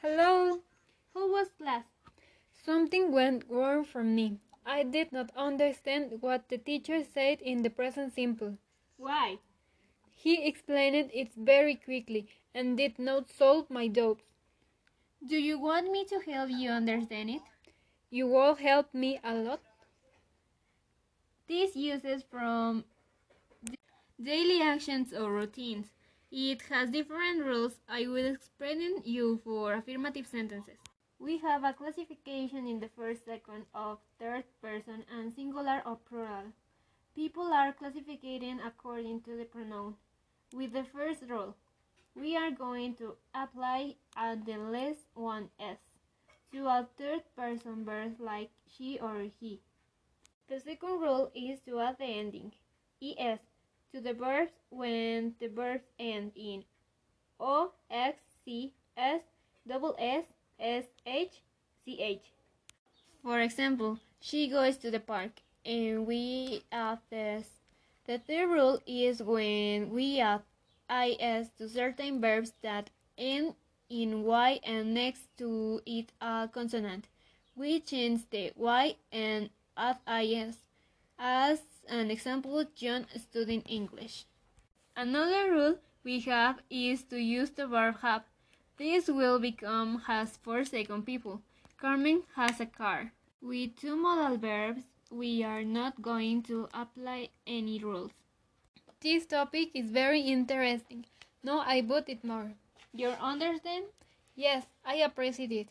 Hello. How was class? Something went wrong for me. I did not understand what the teacher said in the present simple. Why? He explained it very quickly and did not solve my doubts. Do you want me to help you understand it? You will help me a lot. This uses from daily actions or routines. It has different rules. I will explain it you for affirmative sentences. We have a classification in the first, second, of third person and singular or plural. People are classified according to the pronoun. With the first rule, we are going to apply at the least one s to a third person verb like she or he. The second rule is to add the ending es to the verbs when the verbs end in o, x, c, s, double s, s, h, c, h. For example, she goes to the park and we add this. The third rule is when we add is to certain verbs that end in y and next to it a consonant. We change the y and add is. As an example, John studying English. Another rule we have is to use the verb have. This will become has for second people. Carmen has a car. With two modal verbs, we are not going to apply any rules. This topic is very interesting. Now I bought it more. You understand? Yes, I appreciate it.